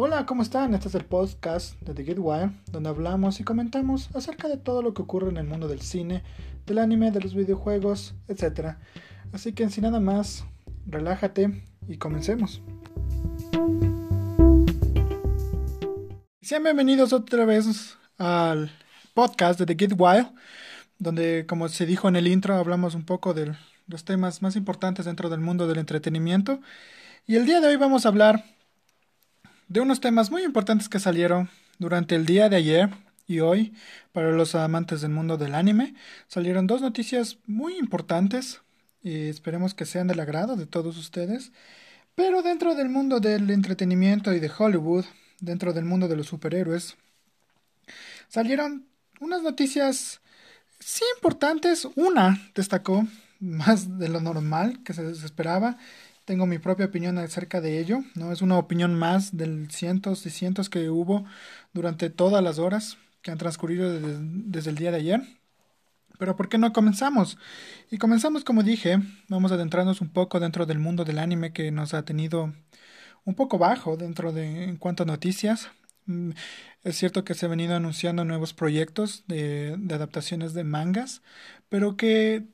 Hola, ¿cómo están? Este es el podcast de The Get Wire, donde hablamos y comentamos acerca de todo lo que ocurre en el mundo del cine, del anime, de los videojuegos, etc. Así que sin nada más, relájate y comencemos. Sean bienvenidos otra vez al podcast de The Get Wild, donde como se dijo en el intro hablamos un poco de los temas más importantes dentro del mundo del entretenimiento. Y el día de hoy vamos a hablar de unos temas muy importantes que salieron durante el día de ayer y hoy para los amantes del mundo del anime. Salieron dos noticias muy importantes y esperemos que sean del agrado de todos ustedes. Pero dentro del mundo del entretenimiento y de Hollywood dentro del mundo de los superhéroes, salieron unas noticias sí importantes. Una destacó más de lo normal que se esperaba. Tengo mi propia opinión acerca de ello. No es una opinión más del cientos y cientos que hubo durante todas las horas que han transcurrido desde, desde el día de ayer. Pero ¿por qué no comenzamos? Y comenzamos como dije, vamos a adentrarnos un poco dentro del mundo del anime que nos ha tenido un poco bajo dentro de en cuanto a noticias. Mm, es cierto que se han venido anunciando nuevos proyectos de, de adaptaciones de mangas, pero que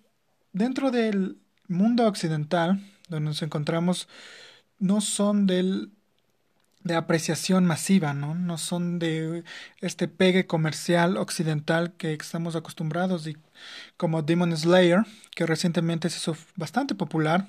dentro del mundo occidental, donde nos encontramos, no son del de apreciación masiva, ¿no? No son de este pegue comercial occidental que estamos acostumbrados y como Demon Slayer, que recientemente se hizo bastante popular,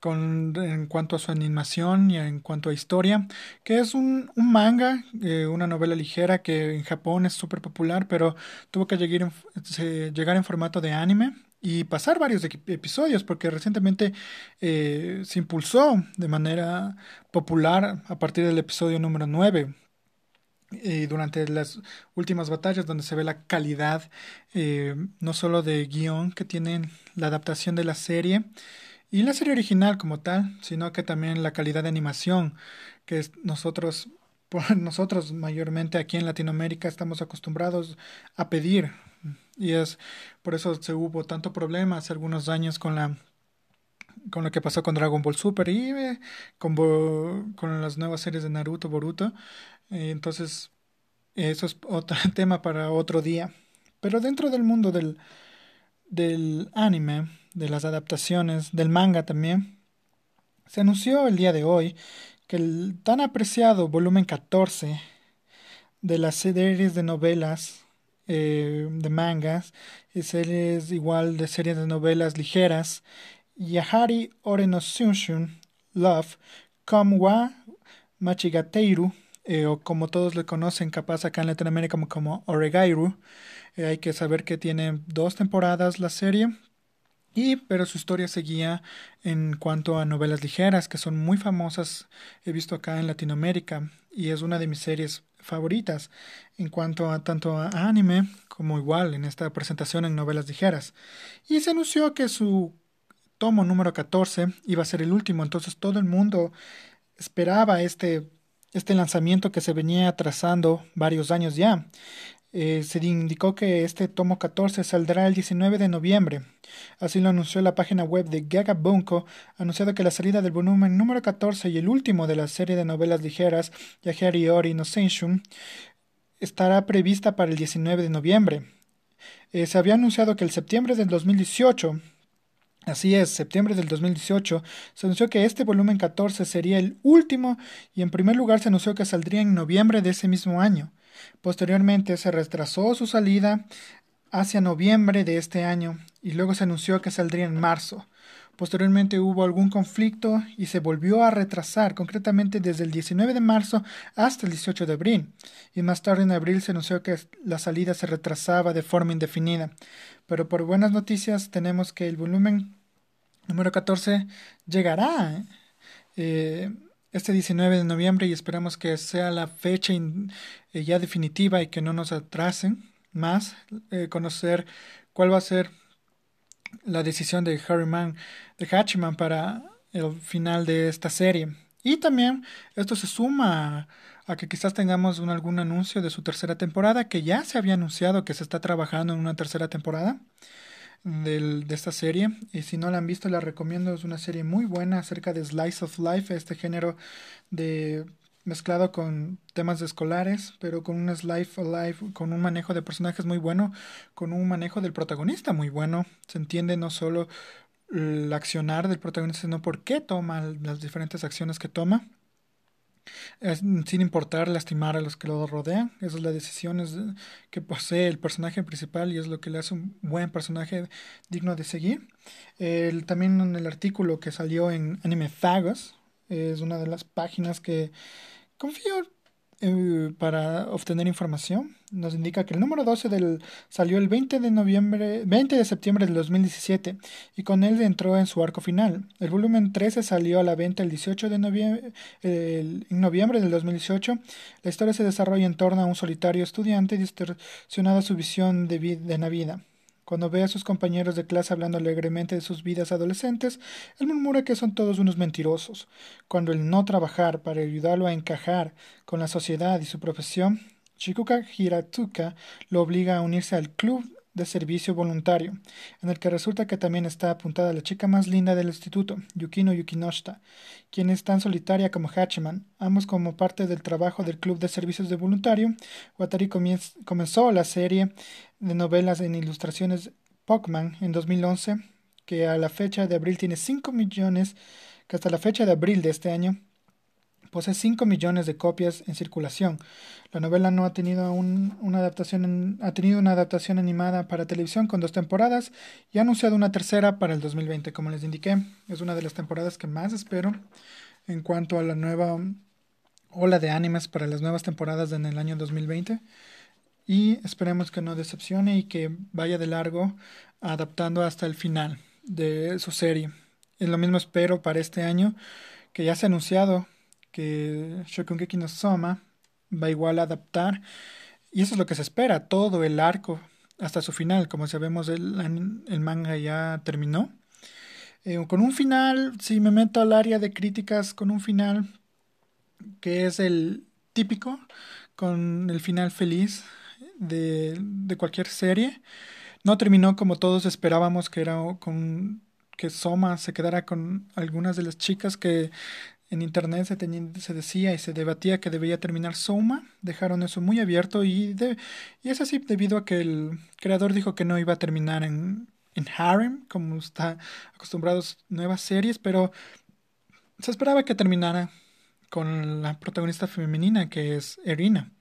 con, en cuanto a su animación y en cuanto a historia, que es un, un manga, eh, una novela ligera que en Japón es súper popular, pero tuvo que llegar en, llegar en formato de anime y pasar varios episodios, porque recientemente eh, se impulsó de manera popular a partir del episodio número 9 y durante las últimas batallas donde se ve la calidad eh, no solo de guion que tiene la adaptación de la serie, y la serie original como tal, sino que también la calidad de animación que nosotros nosotros mayormente aquí en Latinoamérica estamos acostumbrados a pedir y es por eso se hubo tanto problema hace algunos años con la con lo que pasó con Dragon Ball Super y eh, con, con las nuevas series de Naruto, Boruto. Eh, entonces, eso es otro tema para otro día. Pero dentro del mundo del, del anime, de las adaptaciones, del manga también. Se anunció el día de hoy que el tan apreciado volumen 14 de las series de novelas eh, de mangas y series igual de series de novelas ligeras. Yahari Ore no Love Komwa Machigateiru eh, o como todos le conocen capaz acá en Latinoamérica como, como Oregairu. Eh, hay que saber que tiene dos temporadas la serie y, pero su historia seguía en cuanto a novelas ligeras, que son muy famosas, he visto acá en Latinoamérica, y es una de mis series favoritas en cuanto a tanto a anime como igual en esta presentación en novelas ligeras. Y se anunció que su tomo número 14 iba a ser el último, entonces todo el mundo esperaba este, este lanzamiento que se venía atrasando varios años ya. Eh, se indicó que este tomo 14 saldrá el 19 de noviembre. Así lo anunció la página web de Gaga Bunko, anunciado que la salida del volumen número 14 y el último de la serie de novelas ligeras, Yahari Ori no estará prevista para el 19 de noviembre. Eh, se había anunciado que el septiembre del 2018 Así es, septiembre del 2018 se anunció que este volumen 14 sería el último y en primer lugar se anunció que saldría en noviembre de ese mismo año. Posteriormente se retrasó su salida hacia noviembre de este año y luego se anunció que saldría en marzo. Posteriormente hubo algún conflicto y se volvió a retrasar, concretamente desde el 19 de marzo hasta el 18 de abril. Y más tarde en abril se anunció que la salida se retrasaba de forma indefinida. Pero por buenas noticias tenemos que el volumen número 14 llegará. Eh, este 19 de noviembre y esperamos que sea la fecha eh, ya definitiva y que no nos atrasen más eh, conocer cuál va a ser la decisión de Harryman de Hatchman para el final de esta serie. Y también esto se suma a, a que quizás tengamos un, algún anuncio de su tercera temporada que ya se había anunciado que se está trabajando en una tercera temporada del, de esta serie. Y si no la han visto, la recomiendo. Es una serie muy buena acerca de Slice of Life, este género de mezclado con temas escolares, pero con un slice life, con un manejo de personajes muy bueno, con un manejo del protagonista muy bueno. Se entiende no solo el accionar del protagonista, sino por qué toma las diferentes acciones que toma sin importar lastimar a los que lo rodean. Esa es la decisión que posee el personaje principal y es lo que le hace un buen personaje digno de seguir. El, también en el artículo que salió en Anime Fagos, es una de las páginas que confío eh, para obtener información. Nos indica que el número 12 del, salió el 20 de, noviembre, 20 de septiembre del 2017 y con él entró en su arco final. El volumen 13 salió a la venta el 18 de noviembre, en noviembre del 2018. La historia se desarrolla en torno a un solitario estudiante distorsionado su visión de, de la vida. Cuando ve a sus compañeros de clase hablando alegremente de sus vidas adolescentes, él murmura que son todos unos mentirosos. Cuando el no trabajar para ayudarlo a encajar con la sociedad y su profesión, Shikuka Hiratsuka lo obliga a unirse al club de servicio voluntario, en el que resulta que también está apuntada la chica más linda del instituto, Yukino Yukinoshita, quien es tan solitaria como Hachiman. Ambos como parte del trabajo del club de servicios de voluntario, Watari comenzó la serie de novelas en ilustraciones Pokémon en 2011, que a la fecha de abril tiene 5 millones, que hasta la fecha de abril de este año posee 5 millones de copias en circulación. La novela no ha tenido una adaptación ha tenido una adaptación animada para televisión con dos temporadas y ha anunciado una tercera para el 2020, como les indiqué, es una de las temporadas que más espero en cuanto a la nueva ola de animes para las nuevas temporadas en el año 2020 y esperemos que no decepcione y que vaya de largo adaptando hasta el final de su serie. Es lo mismo espero para este año que ya se ha anunciado que Shokugeki no Soma va igual a adaptar y eso es lo que se espera, todo el arco hasta su final, como sabemos el, el manga ya terminó. Eh, con un final, si me meto al área de críticas, con un final que es el típico, con el final feliz de, de cualquier serie. No terminó como todos esperábamos que era con que Soma se quedara con algunas de las chicas que en internet se, se, decía y se debatía que debería terminar Soma, dejaron eso muy abierto y, y es así debido a que el creador dijo que no iba a terminar en, en Harem, como está acostumbrados nuevas series, pero se esperaba que terminara con la protagonista femenina que es Erina.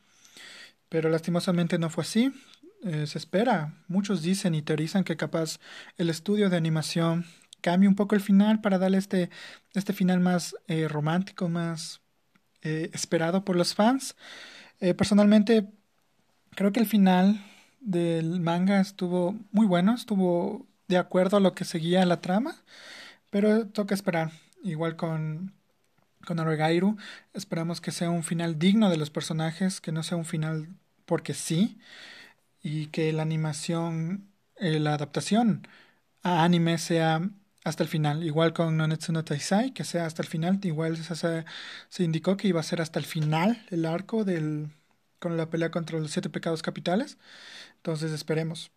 Pero lastimosamente no fue así. Eh, se espera, muchos dicen y teorizan que capaz el estudio de animación cambie un poco el final para darle este, este final más eh, romántico, más eh, esperado por los fans. Eh, personalmente, creo que el final del manga estuvo muy bueno, estuvo de acuerdo a lo que seguía la trama, pero toca esperar. Igual con, con Aregairu, esperamos que sea un final digno de los personajes, que no sea un final porque sí, y que la animación, la adaptación a anime sea hasta el final. Igual con Nonetsu no Taisai, que sea hasta el final. Igual se, se, indicó que iba a ser hasta el final el arco del, con la pelea contra los siete pecados capitales. Entonces esperemos.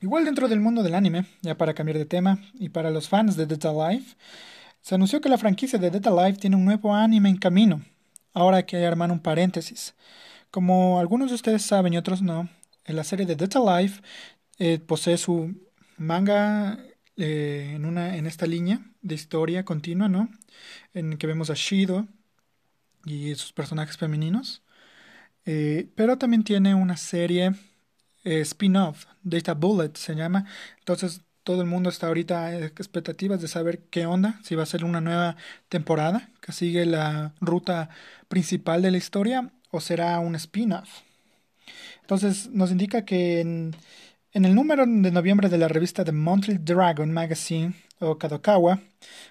Igual dentro del mundo del anime, ya para cambiar de tema, y para los fans de Dead Life, se anunció que la franquicia de Dead Life tiene un nuevo anime en camino. Ahora hay que armar un paréntesis. Como algunos de ustedes saben y otros no, en la serie de Dead Life eh, posee su manga eh, en, una, en esta línea de historia continua, ¿no? En que vemos a Shido y sus personajes femeninos. Eh, pero también tiene una serie eh, spin-off, Data Bullet se llama. Entonces todo el mundo está ahorita en expectativas de saber qué onda, si va a ser una nueva temporada que sigue la ruta principal de la historia o será un spin-off. Entonces nos indica que en en el número de noviembre de la revista The Monthly Dragon Magazine, o Kadokawa,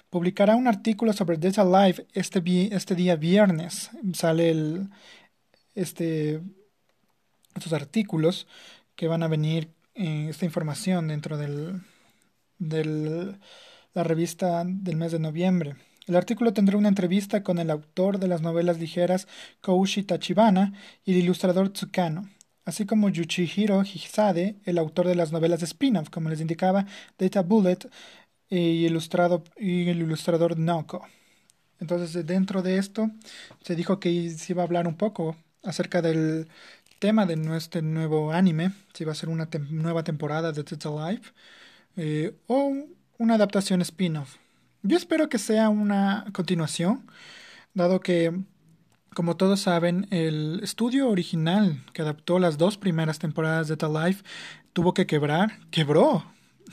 publicará un artículo sobre Dead Alive este, este día viernes. Sale este, estos artículos que van a venir, en esta información dentro del, del, la revista del mes de noviembre. El artículo tendrá una entrevista con el autor de las novelas ligeras Koushi Tachibana y el ilustrador Tsukano así como Yuchihiro Hisade, el autor de las novelas de spin-off, como les indicaba, Data Bullet y, ilustrado, y el ilustrador Naoko. Entonces, dentro de esto, se dijo que se iba a hablar un poco acerca del tema de nuestro nuevo anime, si va a ser una nueva temporada de Dead Alive eh, o una adaptación spin-off. Yo espero que sea una continuación, dado que, como todos saben, el estudio original que adaptó las dos primeras temporadas de The Life tuvo que quebrar, quebró,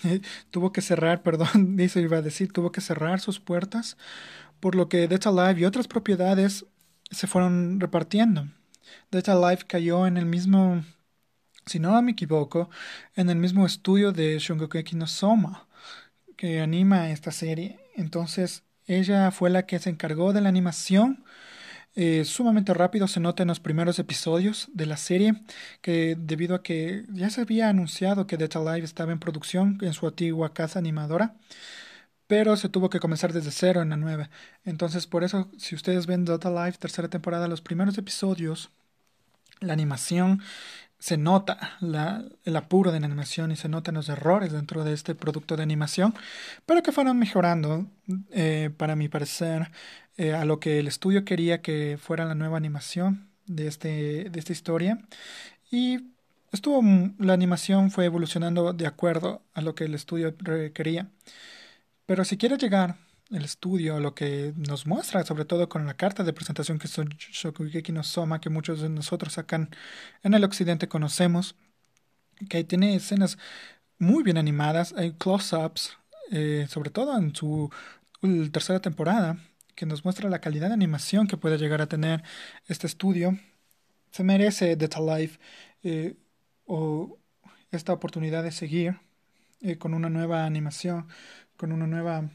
tuvo que cerrar, perdón, dice iba a decir, tuvo que cerrar sus puertas, por lo que Dead Alive y otras propiedades se fueron repartiendo. Dead Alive cayó en el mismo, si no me equivoco, en el mismo estudio de Shungokeki no Soma que anima esta serie. Entonces, ella fue la que se encargó de la animación. Eh, sumamente rápido se nota en los primeros episodios de la serie que debido a que ya se había anunciado que Dead Alive estaba en producción en su antigua casa animadora pero se tuvo que comenzar desde cero en la nueva. Entonces, por eso, si ustedes ven Dead Alive, tercera temporada, los primeros episodios, la animación se nota el apuro de la animación y se notan los errores dentro de este producto de animación, pero que fueron mejorando, eh, para mi parecer, eh, a lo que el estudio quería que fuera la nueva animación de, este, de esta historia. Y estuvo, la animación fue evolucionando de acuerdo a lo que el estudio quería. Pero si quiere llegar el estudio, lo que nos muestra, sobre todo con la carta de presentación que es Shokugeki no Soma, que muchos de nosotros acá en el occidente conocemos, que tiene escenas muy bien animadas, hay close-ups, eh, sobre todo en su tercera temporada, que nos muestra la calidad de animación que puede llegar a tener este estudio. Se merece Dead Alive eh, o esta oportunidad de seguir eh, con una nueva animación, con una nueva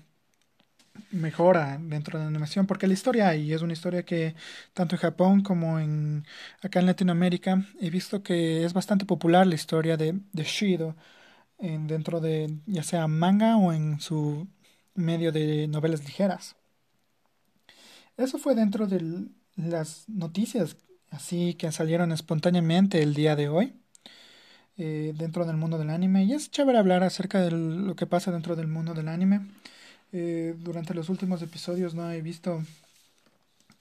mejora dentro de la animación, porque la historia hay, es una historia que tanto en Japón como en acá en Latinoamérica he visto que es bastante popular la historia de, de Shido en, dentro de ya sea manga o en su medio de novelas ligeras. Eso fue dentro de las noticias así que salieron espontáneamente el día de hoy. Eh, dentro del mundo del anime y es chévere hablar acerca de lo que pasa dentro del mundo del anime eh, durante los últimos episodios no he visto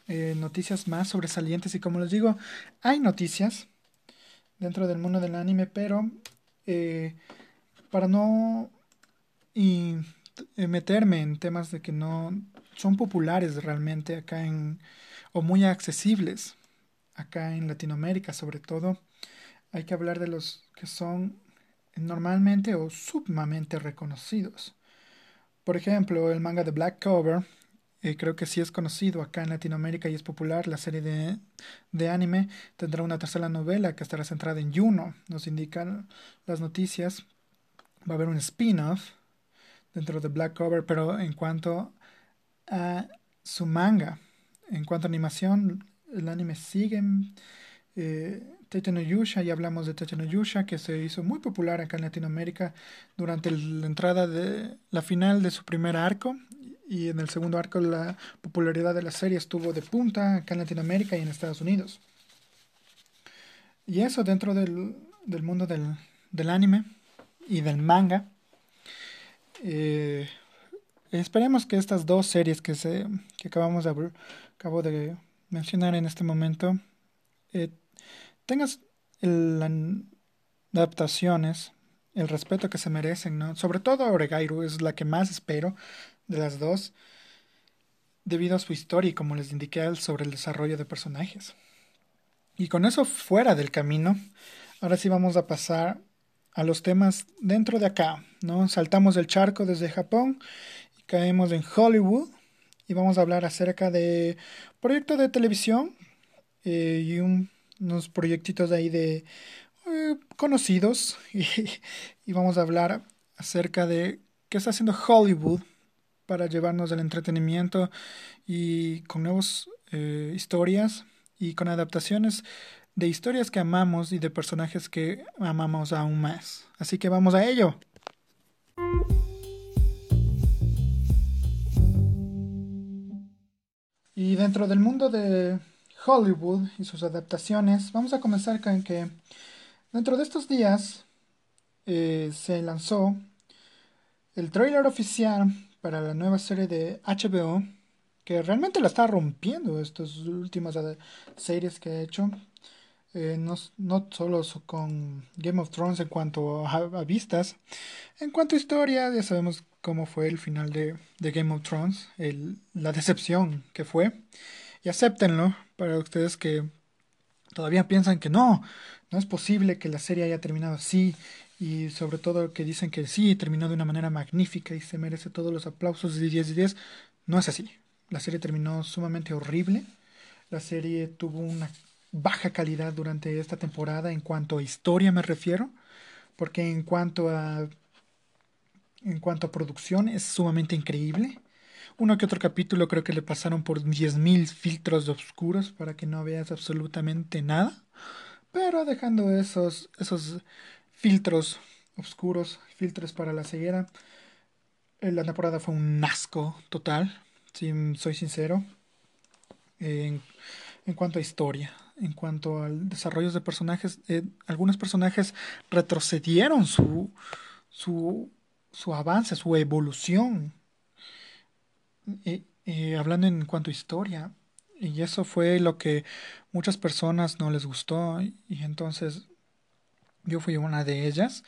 eh, noticias más sobresalientes y como les digo, hay noticias dentro del mundo del anime, pero para no meterme en temas de que no son populares realmente acá en o muy accesibles acá en Latinoamérica sobre todo, hay que hablar de los que son normalmente o sumamente reconocidos. Por ejemplo, el manga de Black Cover, eh, creo que sí es conocido acá en Latinoamérica y es popular. La serie de, de, anime tendrá una tercera novela que estará centrada en Juno, nos indican las noticias. Va a haber un spin-off dentro de Black Cover, pero en cuanto a su manga, en cuanto a animación, el anime sigue. Eh, Tete no Yusha, ya hablamos de Tete no Yusha, que se hizo muy popular acá en Latinoamérica durante la entrada de la final de su primer arco. Y en el segundo arco la popularidad de la serie estuvo de punta acá en Latinoamérica y en Estados Unidos. Y eso dentro del, del mundo del, del, anime y del manga. Eh, esperemos que estas dos series que, se, que acabamos de, acabo de mencionar en este momento eh, tengas las adaptaciones, el respeto que se merecen, ¿no? Sobre todo Oregairu es la que más espero de las dos, debido a su historia y como les indiqué sobre el desarrollo de personajes. Y con eso fuera del camino, ahora sí vamos a pasar a los temas dentro de acá, ¿no? Saltamos el charco desde Japón caemos en Hollywood y vamos a hablar acerca de proyecto de televisión eh, y un unos proyectitos ahí de eh, conocidos y, vamos a hablar acerca de qué está haciendo Hollywood para llevarnos el entretenimiento y con nuevas eh, historias y con adaptaciones de historias que amamos y de personajes que amamos aún más. Así que vamos a ello. Y dentro del mundo de Hollywood y sus adaptaciones, vamos a comenzar con que dentro de estos días eh, se lanzó el trailer oficial para la nueva serie de HBO que realmente la está rompiendo estas últimas series que ha hecho. Eh, no, no, solo con Game of Thrones en cuanto a, vistas, en cuanto a historia, ya sabemos cómo fue el final de, de Game of Thrones, el, la decepción que fue. Y acéptenlo para ustedes que todavía piensan que no, no es posible que la serie haya terminado así y sobre todo que dicen que sí, terminó de una manera magnífica y se merece todos los aplausos de 10 de 10. No es así. La serie terminó sumamente horrible. La serie tuvo una baja calidad durante esta temporada en cuanto a historia me refiero, porque en cuanto a en cuanto a producción es sumamente increíble. Uno que otro capítulo creo que le pasaron por 10.000 filtros oscuros para que no veas absolutamente nada. Pero dejando esos, esos filtros oscuros, filtros para la ceguera, eh, la temporada fue un asco total, si soy sincero. En, en cuanto a historia, en cuanto al desarrollo de personajes, eh, algunos personajes retrocedieron su, su, su avance, su evolución. hablando en cuanto a historia, y eso fue lo que muchas personas no les gustó, y, entonces yo fui una de ellas.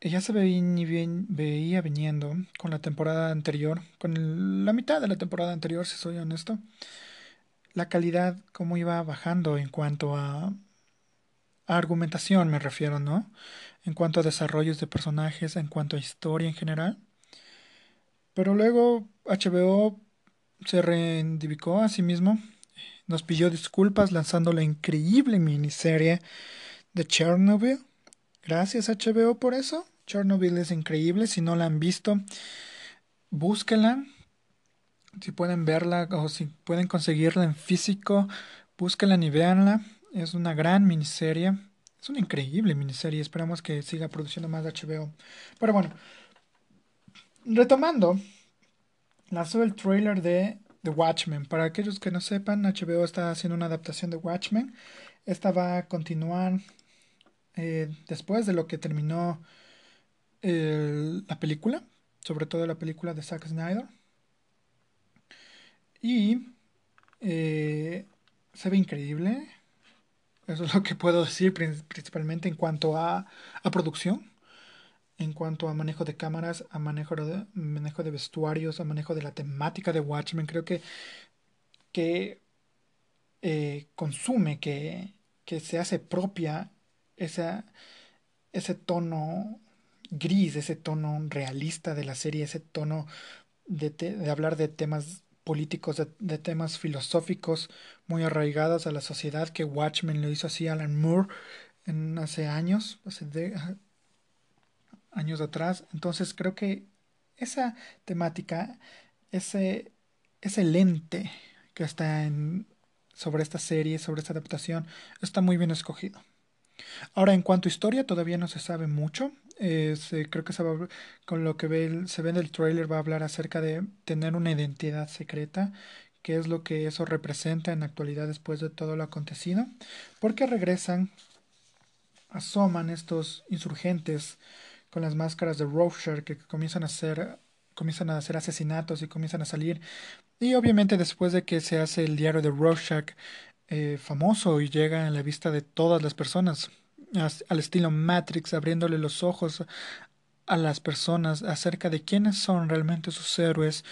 Ella se veía viniendo con la temporada anterior, con la mitad de la temporada anterior, si soy honesto la calidad cómo iba bajando en cuanto a, argumentación, me refiero, ¿no? En cuanto a desarrollos de personajes, en cuanto a historia en general. Pero luego HBO se reivindicó a sí mismo, nos pidió disculpas lanzando la increíble miniserie de Chernobyl. Gracias HBO por eso. Chernobyl es increíble, si no la han visto, búsquenla si pueden verla o si pueden conseguirla en físico, búsquenla y véanla. Es una gran miniserie. Es una increíble miniserie. Esperamos que siga produciendo más HBO. Pero bueno, retomando, lanzó el trailer de The Watchmen. Para aquellos que no sepan, HBO está haciendo una adaptación de Watchmen. Esta va a continuar eh, después de lo que terminó la película, sobre todo la película de Zack Snyder. Y eh, se ve increíble. Eso es lo que puedo decir principalmente en cuanto a, a producción, en cuanto a manejo de cámaras, a manejo de, manejo de vestuarios, a manejo de la temática de Watchmen. Creo que, que eh, consume, que, que se hace propia esa, ese tono gris, ese tono realista de la serie, ese tono de, de hablar de temas políticos, de, temas filosóficos muy arraigados a la sociedad que Watchmen lo hizo así Alan Moore en hace años, hace de, años atrás. Entonces creo que esa temática, ese, ese lente que está en, sobre esta serie, sobre esta adaptación, está muy bien escogido. Ahora, en cuanto a historia, todavía no se sabe mucho. Eh, creo que se va, con lo que ve, se ve en el trailer va a hablar acerca de tener una identidad secreta, qué es lo que eso representa en la actualidad después de todo lo acontecido, porque regresan, asoman estos insurgentes con las máscaras de Rorschach que comienzan a hacer comienzan a hacer asesinatos y comienzan a salir. Y obviamente después de que se hace el diario de Rorschach eh, famoso y llega a la vista de todas las personas al estilo Matrix, abriéndole los ojos a las personas acerca de quiénes son realmente sus héroes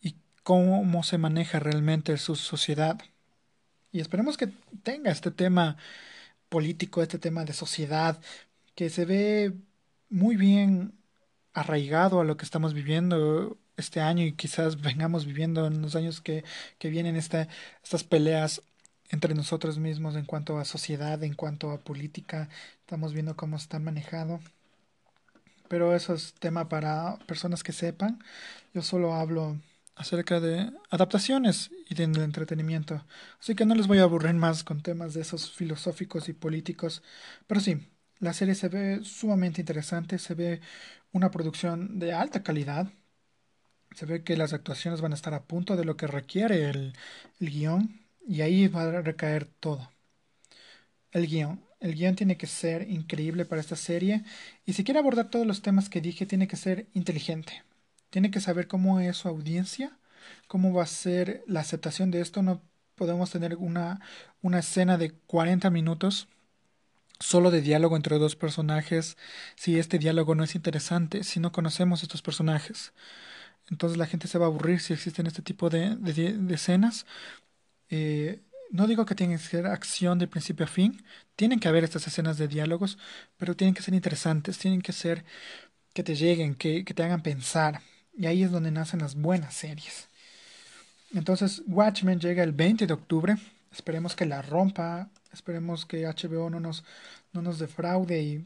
y cómo se maneja realmente su sociedad. Y esperemos que tenga este tema político, este tema de sociedad, que se ve muy bien arraigado a lo que estamos viviendo este año y quizás vengamos viviendo en los años que, que vienen esta, estas peleas entre nosotros mismos en cuanto a sociedad, en cuanto a política. Estamos viendo cómo está manejado. Pero eso es tema para personas que sepan. Yo solo hablo acerca de adaptaciones y del entretenimiento. Así que no les voy a aburrir más con temas de esos filosóficos y políticos. Pero sí, la serie se ve sumamente interesante, se ve una producción de alta calidad. Se ve que las actuaciones van a estar a punto de lo que requiere el, el guion. Y ahí va a recaer todo. El guion. El guion tiene que ser increíble para esta serie. Y si quiere abordar todos los temas que dije, tiene que ser inteligente. Tiene que saber cómo es su audiencia. cómo va a ser la aceptación de esto. No podemos tener una, una escena de 40 minutos solo de diálogo entre dos personajes si este diálogo no es interesante, si no conocemos estos personajes. Entonces la gente se va a aburrir si existen este tipo de, de, escenas. Eh, no digo que tienen que ser acción de principio a fin, tienen que haber estas escenas de diálogos, pero tienen que ser interesantes, tienen que ser que te lleguen, que, te hagan pensar. Y ahí es donde nacen las buenas series. Entonces, Watchmen llega el 20 de octubre. Esperemos que la rompa. Esperemos que HBO no nos, no nos defraude. Y,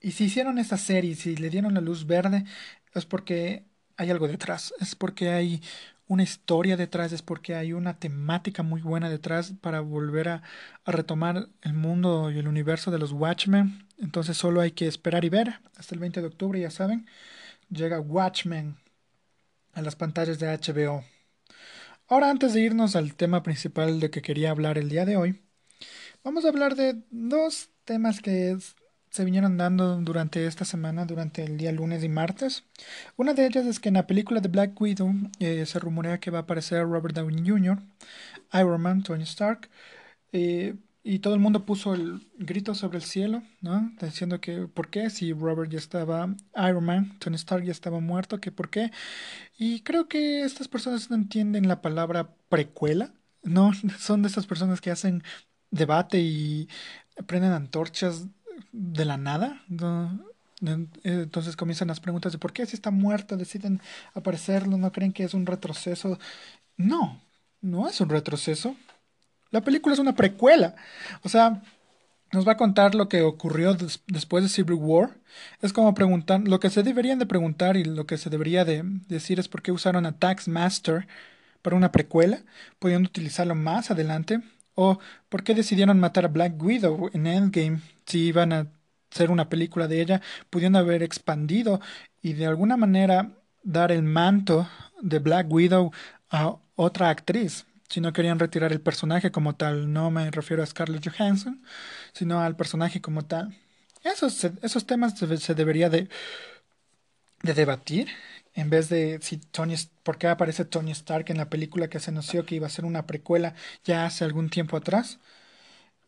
y si hicieron esta serie, si le dieron la luz verde, es porque hay algo detrás. Es porque hay una historia detrás, es porque hay una temática muy buena detrás para volver a, retomar el mundo y el universo de los Watchmen. Entonces solo hay que esperar y ver. Hasta el 20 de octubre, ya saben, llega Watchmen a las pantallas de HBO. Ahora, antes de irnos al tema principal de que quería hablar el día de hoy, vamos a hablar de dos temas que se vinieron dando durante esta semana, durante el día lunes y martes. Una de ellas es que en la película de Black Widow eh, se rumorea que va a aparecer Robert Downey Jr., Iron Man, Tony Stark. Eh, y todo el mundo puso el grito sobre el cielo, ¿no? Diciendo que por qué, si Robert ya estaba, Iron Man, Tony Stark ya estaba muerto, que por qué. Y creo que estas personas no entienden la palabra precuela, ¿no? Son de estas personas que hacen debate y prenden antorchas de la nada, ¿no? Entonces comienzan las preguntas de por qué si está muerto deciden aparecerlo, no creen que es un retroceso. No, no es un retroceso. La película es una precuela. O sea, nos va a contar lo que ocurrió después de Civil War. Es como preguntar, lo que se deberían de preguntar y lo que se debería de decir es por qué usaron a Taxmaster para una precuela, pudiendo utilizarlo más adelante. O por qué decidieron matar a Black Widow en Endgame si iban a hacer una película de ella, pudiendo haber expandido y de alguna manera dar el manto de Black Widow a otra actriz si no querían retirar el personaje como tal. No me refiero a Scarlett Johansson, sino al personaje como tal. Esos, esos temas se, debería de, de debatir en vez de si Tony, por qué aparece Tony Stark en la película que se anunció que iba a ser una precuela ya hace algún tiempo atrás.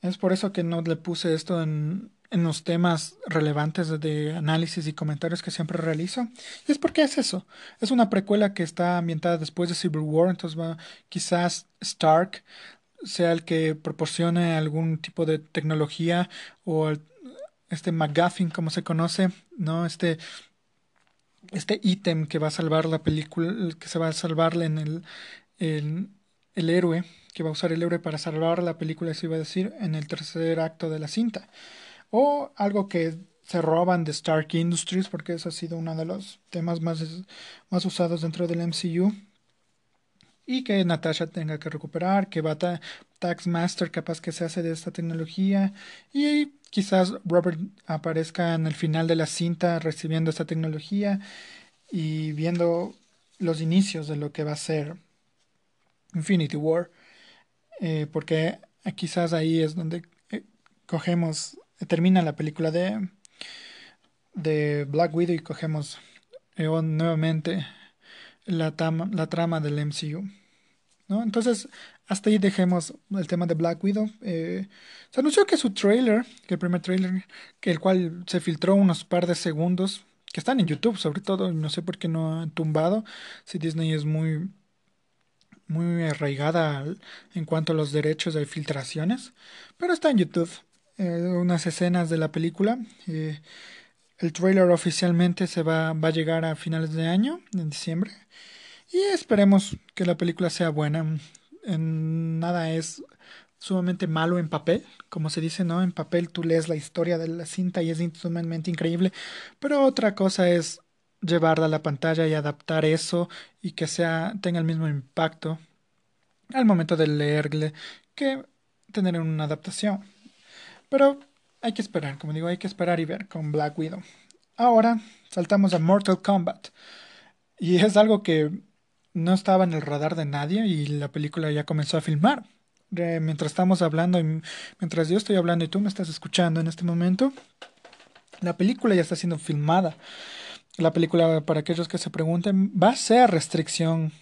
Es por eso que no le puse esto en, en los temas relevantes de análisis y comentarios que siempre realizo. Y es porque es eso. Es una precuela que está ambientada después de Civil War, entonces va, quizás Stark sea el que proporcione algún tipo de tecnología o este McGuffin como se conoce, ¿no? Este este ítem que va a salvar la película, que se va a salvarle en el, el héroe, que va a usar el héroe para salvar la película, se iba a decir, en el tercer acto de la cinta o algo que se roban de Stark Industries, porque eso ha sido uno de los temas más, más usados dentro del MCU. Y que Natasha tenga que recuperar, que va Taxmaster capaz que se hace de esta tecnología. Y quizás Robert aparezca en el final de la cinta recibiendo esta tecnología y viendo los inicios de lo que va a ser Infinity War. Eh, porque quizás ahí es donde eh, cogemos termina la película de, de Black Widow y cogemos eh, nuevamente la, la trama del MCU. ¿no? Entonces, hasta ahí dejemos el tema de Black Widow. Se anunció que su trailer, que el primer trailer, el cual se filtró unos par de segundos, que están en YouTube sobre todo, no sé por qué no han tumbado, si Disney es muy muy arraigada en cuanto a los derechos de filtraciones, pero está en YouTube. Eh, unas escenas de la película. Eh, el trailer oficialmente se va, va a llegar a finales de año, en diciembre. Y esperemos que la película sea buena. En nada es sumamente malo en papel, como se dice, ¿no? En papel tú lees la historia de la cinta y es sumamente increíble, pero otra cosa es llevarla a la pantalla y adaptar eso y que sea tenga el mismo impacto al momento de leerle que tener una adaptación. Pero hay que esperar, como digo, hay que esperar y ver con Black Widow. Ahora saltamos a Mortal Kombat. Y es algo que no estaba en el radar de nadie y la película ya comenzó a filmar. Mientras estamos hablando, y mientras yo estoy hablando y tú me estás escuchando en este momento, la película ya está siendo filmada. La película, para aquellos que se pregunten, va a ser restricción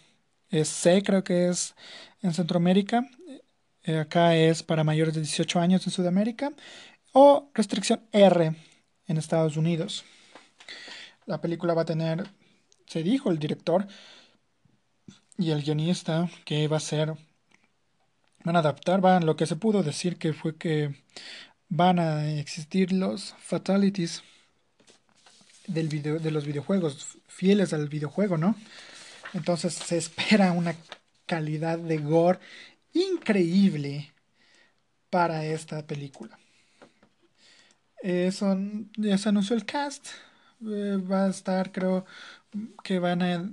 es C, creo que es en Centroamérica. Eh, acá es para mayores de 18 años en Sudamérica. O restricción R en Estados Unidos. La película va a tener, se dijo el director y el guionista que va a ser, van a adaptar, van, lo que se pudo decir que fue que van a existir los fatalities del video, de los videojuegos, fieles al videojuego, ¿no? Entonces se espera una calidad de gore increíble para esta película. Eso ya se anunció el cast. Eh, va a estar, creo que van a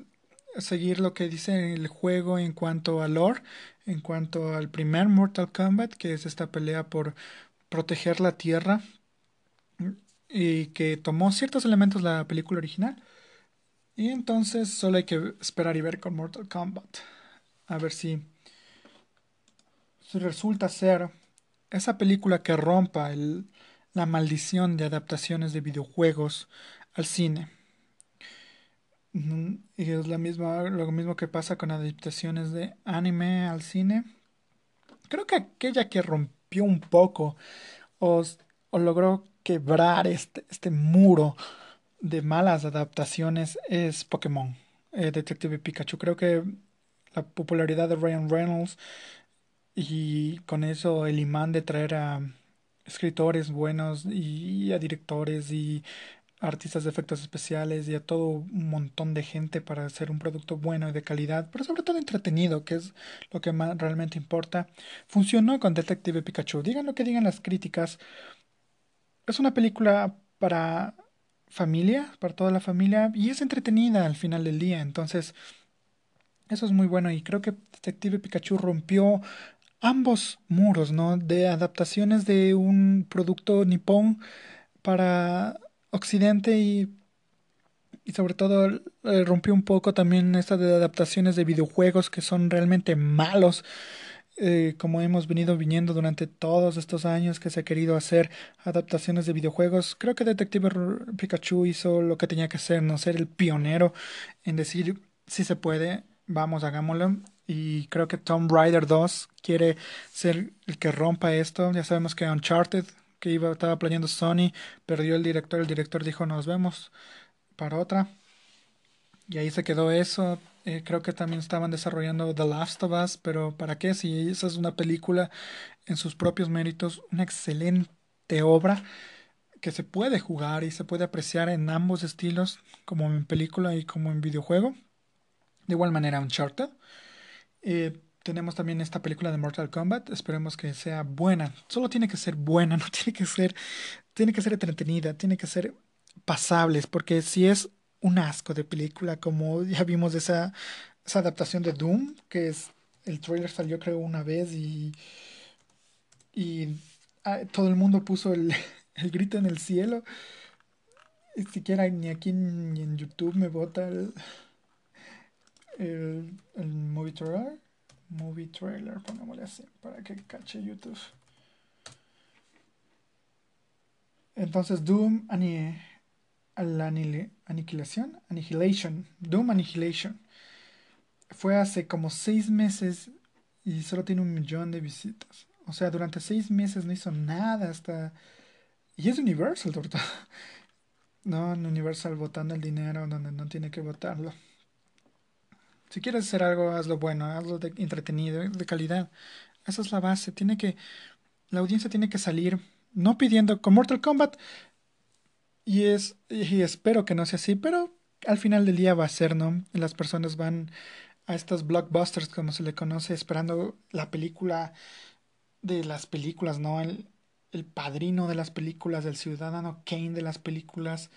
seguir lo que dice el juego en cuanto a lore, en cuanto al primer Mortal Kombat, que es esta pelea por proteger la Tierra y que tomó ciertos elementos de la película original. Y entonces solo hay que esperar y ver con Mortal Kombat. A ver si, si resulta ser esa película que rompa el, la maldición de adaptaciones de videojuegos al cine. Y es la misma, lo mismo que pasa con adaptaciones de anime al cine. Creo que aquella que rompió un poco o, logró quebrar este, este, muro de malas adaptaciones es Pokémon, eh, Detective Pikachu. Creo que la popularidad de Ryan Reynolds y con eso el imán de traer a escritores buenos y a directores y artistas de efectos especiales y a todo un montón de gente para hacer un producto bueno y de calidad, pero sobre todo entretenido, que es lo que más realmente importa. Funcionó con Detective Pikachu. Digan lo que digan las críticas. Es una película para familia, para toda la familia, y es entretenida al final del día. Entonces, eso es muy bueno y creo que Detective Pikachu rompió ambos muros, ¿no? De adaptaciones de un producto nipón para Occidente y, y sobre todo eh, rompió un poco también esta de adaptaciones de videojuegos que son realmente malos. Eh, como hemos venido viniendo durante todos estos años que se ha querido hacer adaptaciones de videojuegos, creo que Detective Pikachu hizo lo que tenía que hacer, no ser el pionero en decir si se puede, vamos, hagámoslo. Y creo que Tomb Raider 2 quiere ser el que rompa esto. Ya sabemos que Uncharted que iba, estaba planeando Sony, perdió el director, el director dijo nos vemos para otra. Y ahí se quedó eso. Eh, creo que también estaban desarrollando The Last of Us, pero ¿para qué? Si esa es una película en sus propios méritos, una excelente obra que se puede jugar y se puede apreciar en ambos estilos, como en película y como en videojuego. De igual manera, Uncharted. Eh, tenemos también esta película de Mortal Kombat. Esperemos que sea buena. Solo tiene que ser buena, no tiene que ser, tiene que ser entretenida, tiene que ser pasables, porque si es un asco de película, como ya vimos esa, esa adaptación de Doom, que es el trailer salió creo una vez y, y ah, todo el mundo puso el, el, grito en el cielo. Ni siquiera ni aquí ni en YouTube me vota el, el, el movie trailer. Movie trailer, pongámosle así, para que cache YouTube. Entonces, Doom ani la aniquilación, Annihilation, Doom Annihilation. Fue hace como seis meses y solo tiene un millón de visitas. O sea, durante seis meses no hizo nada hasta... Y es Universal, todo. No, en Universal votando el dinero donde no tiene que votarlo. Si quieres hacer algo, hazlo bueno, hazlo de entretenido, de calidad. Esa es la base. Tiene que, la audiencia tiene que salir, no pidiendo con Mortal Kombat. Y es, y espero que no sea así, pero al final del día va a ser, ¿no? Las personas van a estos blockbusters, como se le conoce, esperando la película de las películas, ¿no? El, el padrino de las películas, el ciudadano Kane de las películas,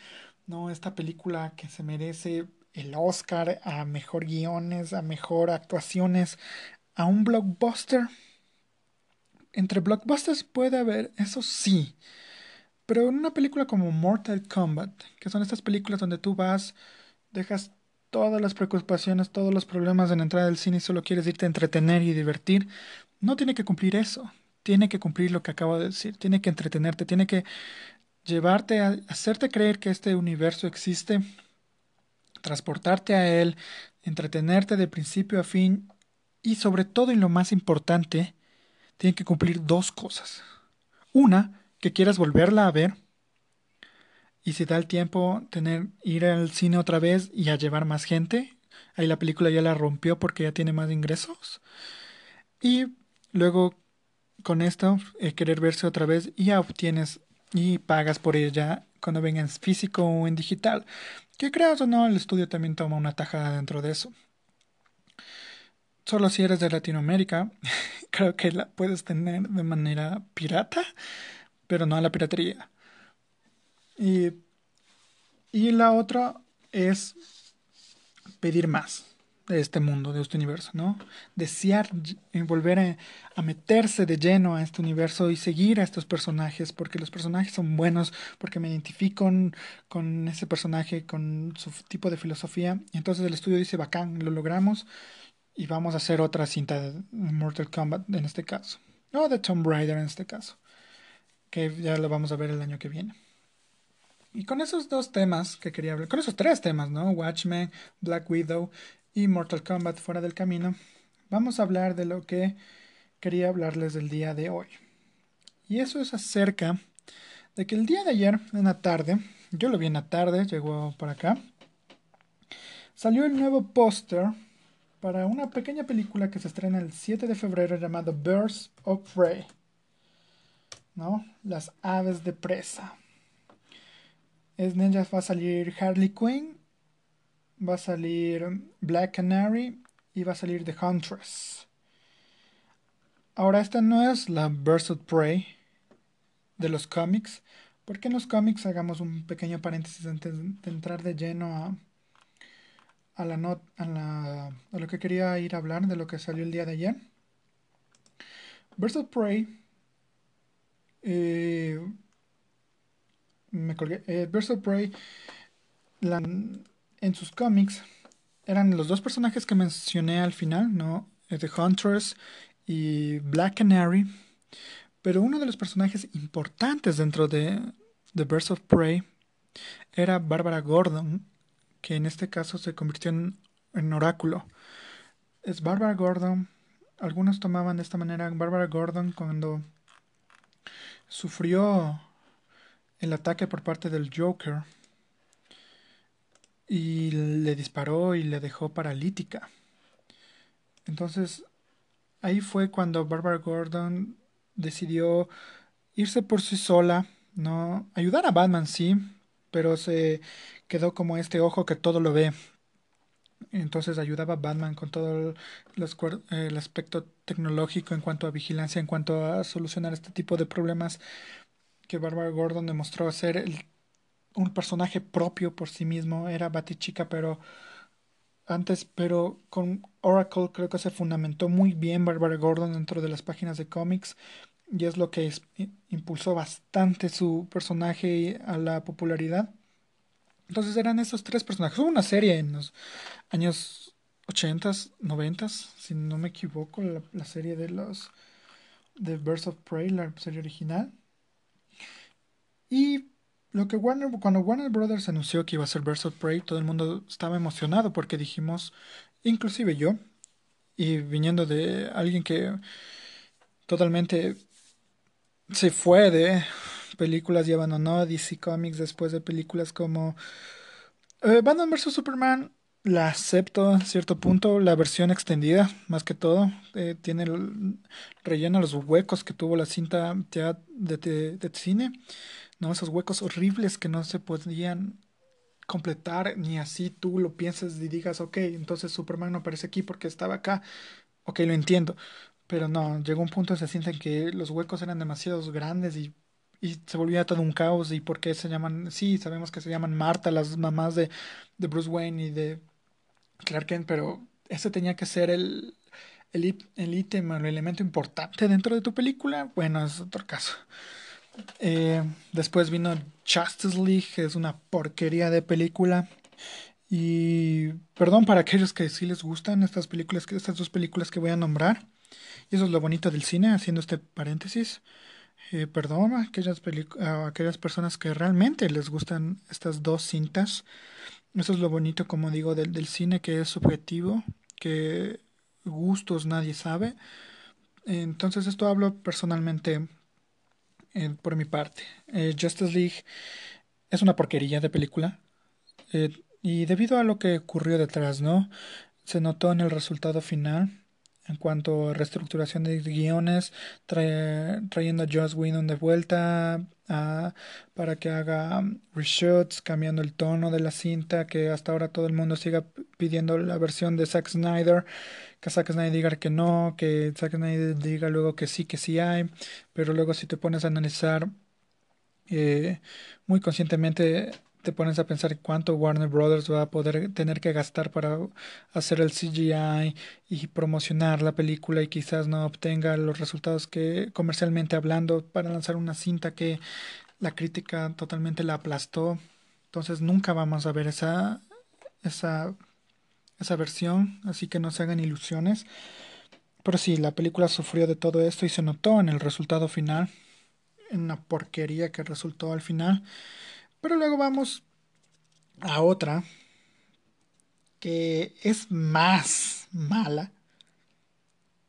¿no? Esta película que se merece el Oscar a mejor guiones, a mejor actuaciones, a un blockbuster. Entre blockbusters puede haber, eso sí. Pero en una película como Mortal Kombat, que son estas películas donde tú vas, dejas todas las preocupaciones, todos los problemas en la entrada del cine y solo quieres irte a entretener y divertir, no tiene que cumplir eso. Tiene que cumplir lo que acabo de decir. Tiene que entretenerte, tiene que llevarte a hacerte creer que este universo existe transportarte a él, entretenerte de principio a fin y sobre todo y lo más importante, tiene que cumplir dos cosas. Una, que quieras volverla a ver y si da el tiempo tener ir al cine otra vez y a llevar más gente. Ahí la película ya la rompió porque ya tiene más ingresos. Y luego con esto eh, querer verse otra vez y ya obtienes y pagas por ella cuando venga en físico o en digital. Que creas o no, el estudio también toma una tajada dentro de eso. Solo si eres de Latinoamérica, creo que la puedes tener de manera pirata, pero no a la piratería. Y, y la otra es pedir más de este mundo, de este universo, ¿no? Desear volver a, meterse de lleno a este universo y seguir a estos personajes, porque los personajes son buenos, porque me identifico con, con ese personaje, con su tipo de filosofía. Y entonces el estudio dice, bacán, lo logramos y vamos a hacer otra cinta de Mortal Kombat en este caso, o de Tomb Raider en este caso, que ya lo vamos a ver el año que viene. Y con esos dos temas que quería hablar, con esos tres temas, ¿no? Watchmen, Black Widow y Mortal Kombat fuera del camino, vamos a hablar de lo que quería hablarles del día de hoy. Y eso es acerca de que el día de ayer, en la tarde, yo lo vi en la tarde, llegó por acá, salió el nuevo póster para una pequeña película que se estrena el 7 de febrero llamado Birds of Prey. ¿No? Las aves de presa es va a salir Harley Quinn, va a salir Black Canary y va a salir The Huntress. Ahora esta no es la Burst of Prey de los cómics, porque en los cómics hagamos un pequeño paréntesis antes de entrar de lleno a, a la not, a, la, lo que quería ir a hablar de lo que salió el día de ayer. Burst of Prey eh, me colgué. Eh, Birds of Prey, en sus cómics, eran los dos personajes que mencioné al final, ¿no? Eh, The Hunters y Black Canary. Pero uno de los personajes importantes dentro de The Birds of Prey era Barbara Gordon, que en este caso se convirtió en, en oráculo. Es Barbara Gordon. Algunos tomaban de esta manera Barbara Gordon cuando sufrió el ataque por parte del Joker y le disparó y le dejó paralítica. Entonces, ahí fue cuando Barbara Gordon decidió irse por sí sola, no ayudar a Batman sí, pero se quedó como este ojo que todo lo ve. Entonces ayudaba a Batman con todo el aspecto tecnológico en cuanto a vigilancia, en cuanto a solucionar este tipo de problemas que Barbara Gordon demostró ser un personaje propio por sí mismo. Era Batichica, pero antes, pero con Oracle creo que se fundamentó muy bien Barbara Gordon dentro de las páginas de cómics y es lo que impulsó bastante su personaje a la popularidad. Entonces eran esos tres personajes. Hubo una serie en los años 80 90 si no me equivoco, la, serie de los de Birds of Prey, la serie original. Y lo que Warner, cuando Warner Brothers anunció que iba a ser Birds of Prey, todo el mundo estaba emocionado porque dijimos, inclusive yo, y viniendo de alguien que totalmente se fue de películas y abandonó DC Comics después de películas como eh, Batman vs. Superman, la acepto a cierto punto, la versión extendida, más que todo, eh, tiene rellena los huecos que tuvo la cinta de, de, de cine ¿no? Esos huecos horribles que no se podían completar ni así tú lo piensas y digas, ok, entonces Superman no aparece aquí porque estaba acá, ok, lo entiendo, pero no, llegó un punto se sienten que los huecos eran demasiado grandes y, y se volvía todo un caos y por qué se llaman, sí, sabemos que se llaman Marta, las mamás de, de Bruce Wayne y de Clark pero ese tenía que ser el, el, el ítem, el elemento importante dentro de tu película, bueno, es otro caso. Eh, después vino Justice League, que es una porquería de película. Y perdón para aquellos que sí les gustan estas películas, estas dos películas que voy a nombrar. Y eso es lo bonito del cine, haciendo este paréntesis. Eh, perdón aquellas, a aquellas personas que realmente les gustan estas dos cintas. Eso es lo bonito, como digo, del, del cine, que es subjetivo, que gustos nadie sabe. Entonces esto hablo personalmente eh, por mi parte. Eh, Justice League es una porquería de película. Eh, y debido a lo que ocurrió detrás, ¿no? Se notó en el resultado final en cuanto a reestructuración de guiones, trayendo a Joss Whedon de vuelta para que haga reshoots, cambiando el tono de la cinta, que hasta ahora todo el mundo siga pidiendo la versión de Zack Snyder, que Zack Snyder diga que no, que Zack Snyder diga luego que sí, que sí hay, pero luego si te pones a analizar eh, muy conscientemente te pones a pensar cuánto Warner Brothers va a poder tener que gastar para hacer el CGI y promocionar la película y quizás no obtenga los resultados que comercialmente hablando para lanzar una cinta que la crítica totalmente la aplastó. Entonces nunca vamos a ver esa esa esa versión, así que no se hagan ilusiones. Pero sí, la película sufrió de todo esto y se notó en el resultado final, en una porquería que resultó al final. Pero luego vamos a otra que es más mala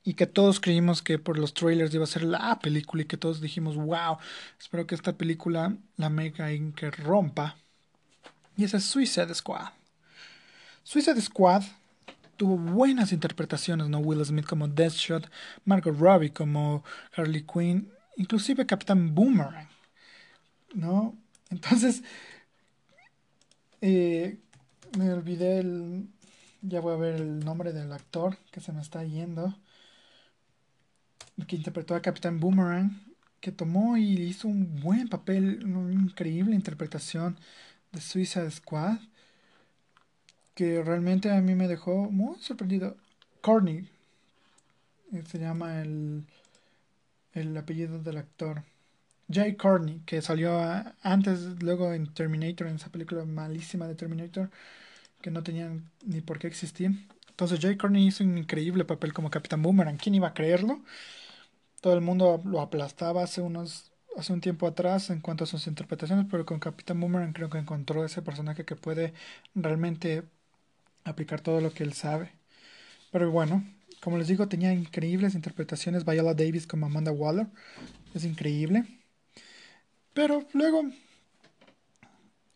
y que todos creímos que por los trailers iba a ser la película y que todos dijimos, wow, espero que esta película la mega que rompa. Y esa es Suicide Squad. Suicide Squad tuvo buenas interpretaciones, ¿no? Will Smith como Deathshot, Margot Robbie como Harley Quinn, inclusive Captain Boomerang, ¿no? Entonces, eh, me olvidé el... Ya voy a ver el nombre del actor que se me está yendo. Que interpretó a Capitán Boomerang. Que tomó y hizo un buen papel, una increíble interpretación de Suicide Squad. Que realmente a mí me dejó muy sorprendido. Courtney. Eh, se llama el, el apellido del actor. Jay Courtney, que salió antes, luego en Terminator, en esa película malísima de Terminator, que no tenían ni por qué existir. Entonces Jay Courtney hizo un increíble papel como Capitán Boomerang. ¿Quién iba a creerlo? Todo el mundo lo aplastaba hace unos hace un tiempo atrás en cuanto a sus interpretaciones, pero con Capitán Boomerang creo que encontró ese personaje que puede realmente aplicar todo lo que él sabe. Pero bueno, como les digo, tenía increíbles interpretaciones. Viola Davis como Amanda Waller. Es increíble. Pero luego,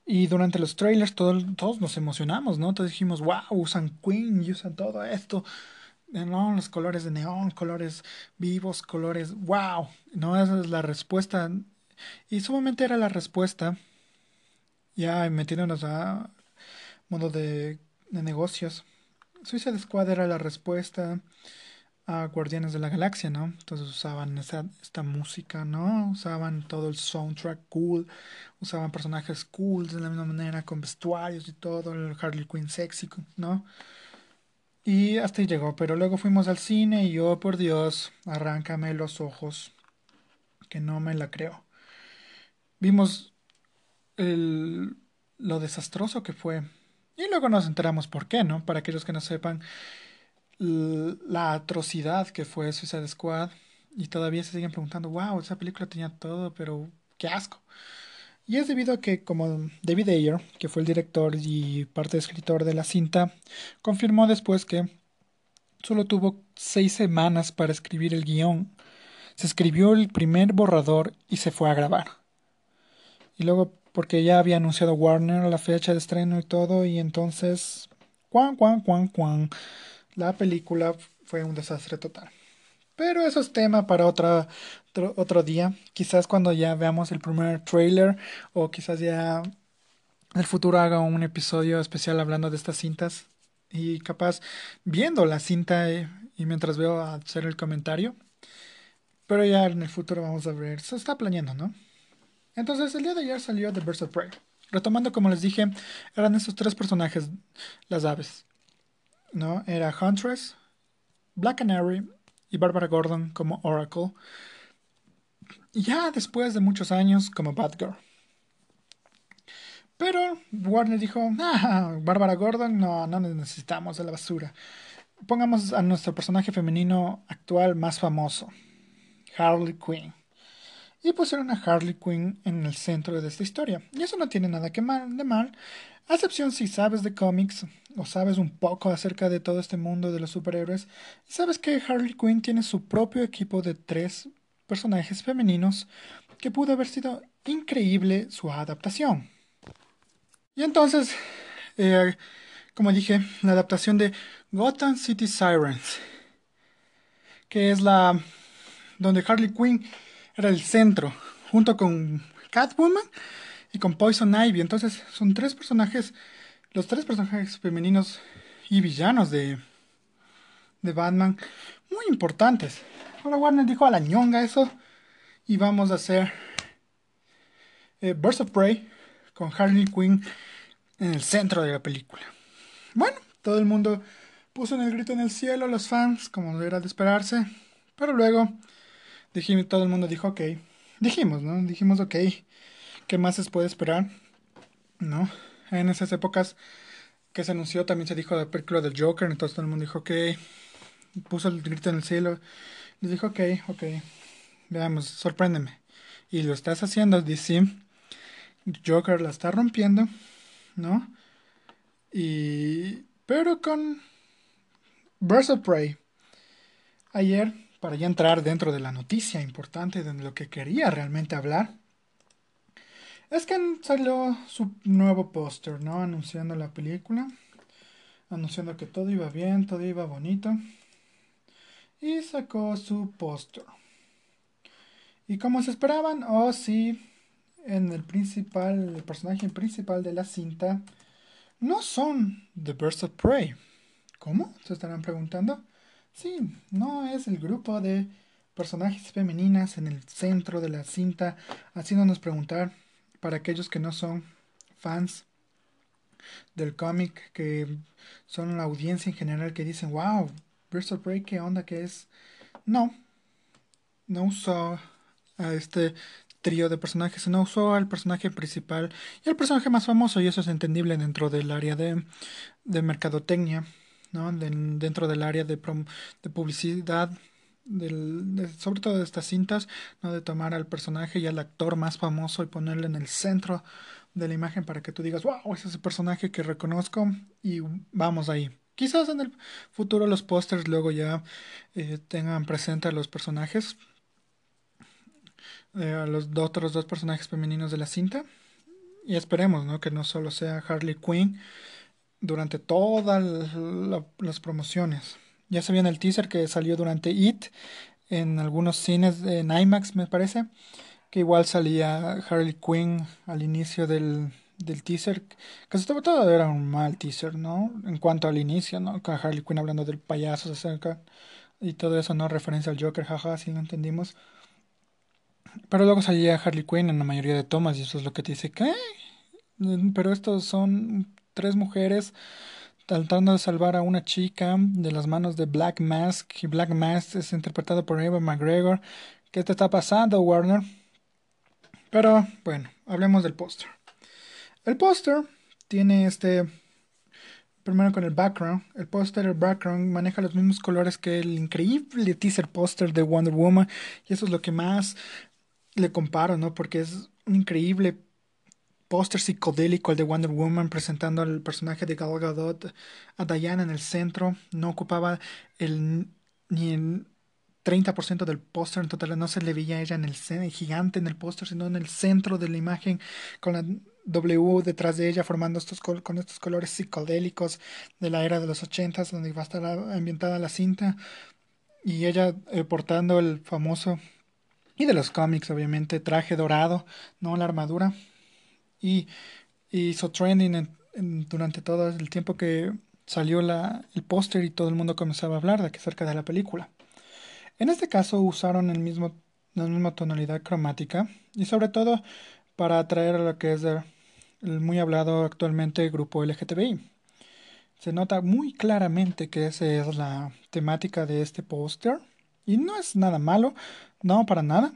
y durante los trailers todos nos emocionamos, ¿no? Todos dijimos, wow, usan Queen y usan todo esto. No, los colores de neón, colores vivos, colores, wow. No, esa es la respuesta. Y sumamente era la respuesta. Ya metiéndonos a modo de, de negocios. Suicide Squad era la respuesta a Guardianes de la Galaxia, ¿no? Entonces usaban esa, esta música, ¿no? Usaban todo el soundtrack cool, usaban personajes cool de la misma manera, con vestuarios y todo, el Harley Quinn sexy, ¿no? Y hasta ahí llegó, pero luego fuimos al cine y yo, oh, por Dios, arráncame los ojos, que no me la creo. Vimos el, lo desastroso que fue. Y luego nos enteramos por qué, ¿no? Para aquellos que no sepan, la atrocidad que fue Suicide Squad y todavía se siguen preguntando, wow, esa película tenía todo, pero qué asco. Y es debido a que, como David Ayer, que fue el director y parte escritor de la cinta, confirmó después que solo tuvo seis semanas para escribir el guion. Se escribió el primer borrador y se fue a grabar. Y luego, porque ya había anunciado Warner la fecha de estreno y todo, y entonces, cuan, cuan, cuan, cuan la película fue un desastre total. Pero eso es tema para otra, otro, día. Quizás cuando ya veamos el primer trailer o quizás ya en el futuro haga un episodio especial hablando de estas cintas y capaz viendo la cinta eh, y mientras veo hacer el comentario. Pero ya en el futuro vamos a ver. Se está planeando, ¿no? Entonces el día de ayer salió The Birds of Prey. Retomando, como les dije, eran esos tres personajes, las aves. ¿No? Era Huntress, Black Canary y Barbara Gordon como Oracle. Ya después de muchos años como Batgirl. Pero Warner dijo, ah, Barbara Gordon, no, no necesitamos de la basura. Pongamos a nuestro personaje femenino actual más famoso, Harley Quinn. Y pusieron a Harley Quinn en el centro de esta historia. Y eso no tiene nada que mal, de mal, a excepción si sabes de cómics o sabes un poco acerca de todo este mundo de los superhéroes, sabes que Harley Quinn tiene su propio equipo de tres personajes femeninos que pudo haber sido increíble su adaptación. Y entonces, eh, como dije, la adaptación de Gotham City Sirens, que es la donde Harley Quinn era el centro, junto con Catwoman y con Poison Ivy. Entonces, son tres personajes, los tres personajes femeninos y villanos de, de Batman, muy importantes. Ahora Warner dijo a la ñonga eso y vamos a hacer eh, Birds of Prey con Harley Quinn en el centro de la película. Bueno, todo el mundo puso en el grito en el cielo, los fans, como era de esperarse, pero luego dijimos, todo el mundo dijo ok, dijimos, ¿no? Dijimos ok, ¿qué más se puede esperar? ¿No? En esas épocas que se anunció también se dijo de película del Joker, entonces todo el mundo dijo ok, puso el grito en el cielo, y dijo ok, ok, veamos, sorpréndeme. Y lo estás haciendo, DC. Joker la está rompiendo, ¿no? Y. Pero con. Birds of Prey. Ayer, para ya entrar dentro de la noticia importante de lo que quería realmente hablar, es que salió su nuevo póster, ¿no? Anunciando la película, anunciando que todo iba bien, todo iba bonito, y sacó su póster. Y como se esperaban, oh sí, en el principal, el personaje principal de la cinta, no son The Birds of Prey. ¿Cómo? Se estarán preguntando. Sí, no es el grupo de personajes femeninas en el centro de la cinta, haciéndonos preguntar, para aquellos que no son fans del cómic, que son la audiencia en general que dicen, wow, of Prey, ¿qué onda que es? No, no usó a este trío de personajes, sino usó al personaje principal y el personaje más famoso, y eso es entendible dentro del área de, de mercadotecnia, dentro del área de, de publicidad, del, sobre todo de estas cintas, de tomar al personaje y al actor más famoso y ponerle en el centro de la imagen para que tú digas, wow, ese es el personaje que reconozco y vamos ahí. Quizás en el futuro los pósters luego ya eh, tengan presente a los personajes, eh, a los otros dos personajes femeninos de la cinta. Y esperemos. Que no solo sea Harley Quinn durante todas las promociones. Ya en el teaser que salió durante IT, en algunos cines en IMAX, me parece, que igual salía Harley Quinn al inicio del, del teaser. Casi todo, todo era un mal teaser, ¿no? En cuanto al inicio, ¿no? Con Harley Quinn hablando del payaso acerca y todo eso, ¿no? Referencia al Joker, jaja, si lo entendimos. Pero luego salía Harley Quinn en la mayoría de tomas y eso es lo que te dice, ¿qué? Pero estos son tres mujeres tratando de salvar a una chica de las manos de Black Mask y Black Mask es interpretado por Eva McGregor. ¿Qué te está pasando, Warner? Pero bueno, hablemos del póster. El póster tiene este primero con el background. El póster, el background, maneja los mismos colores que el increíble teaser póster de Wonder Woman. Y eso es lo que más le comparo, ¿no? Porque es un increíble póster psicodélico el de Wonder Woman presentando al personaje de Gal Gadot, a Diana en el centro. No ocupaba el ni el 30% del póster en total, no se le veía a ella en el gigante en el póster, sino en el centro de la imagen con la W detrás de ella formando estos con estos colores psicodélicos de la era de los 80 donde iba a estar ambientada la cinta y ella eh, portando el famoso y de los cómics, obviamente, traje dorado, no la armadura. Y, hizo trending durante todo el tiempo que salió la, el póster y todo el mundo comenzaba a hablar de que cerca de la película. En este caso usaron el mismo, la misma tonalidad cromática y sobre todo para atraer a lo que es el, el muy hablado actualmente grupo LGTBI. Se nota muy claramente que esa es la temática de este póster y no es nada malo, no, para nada.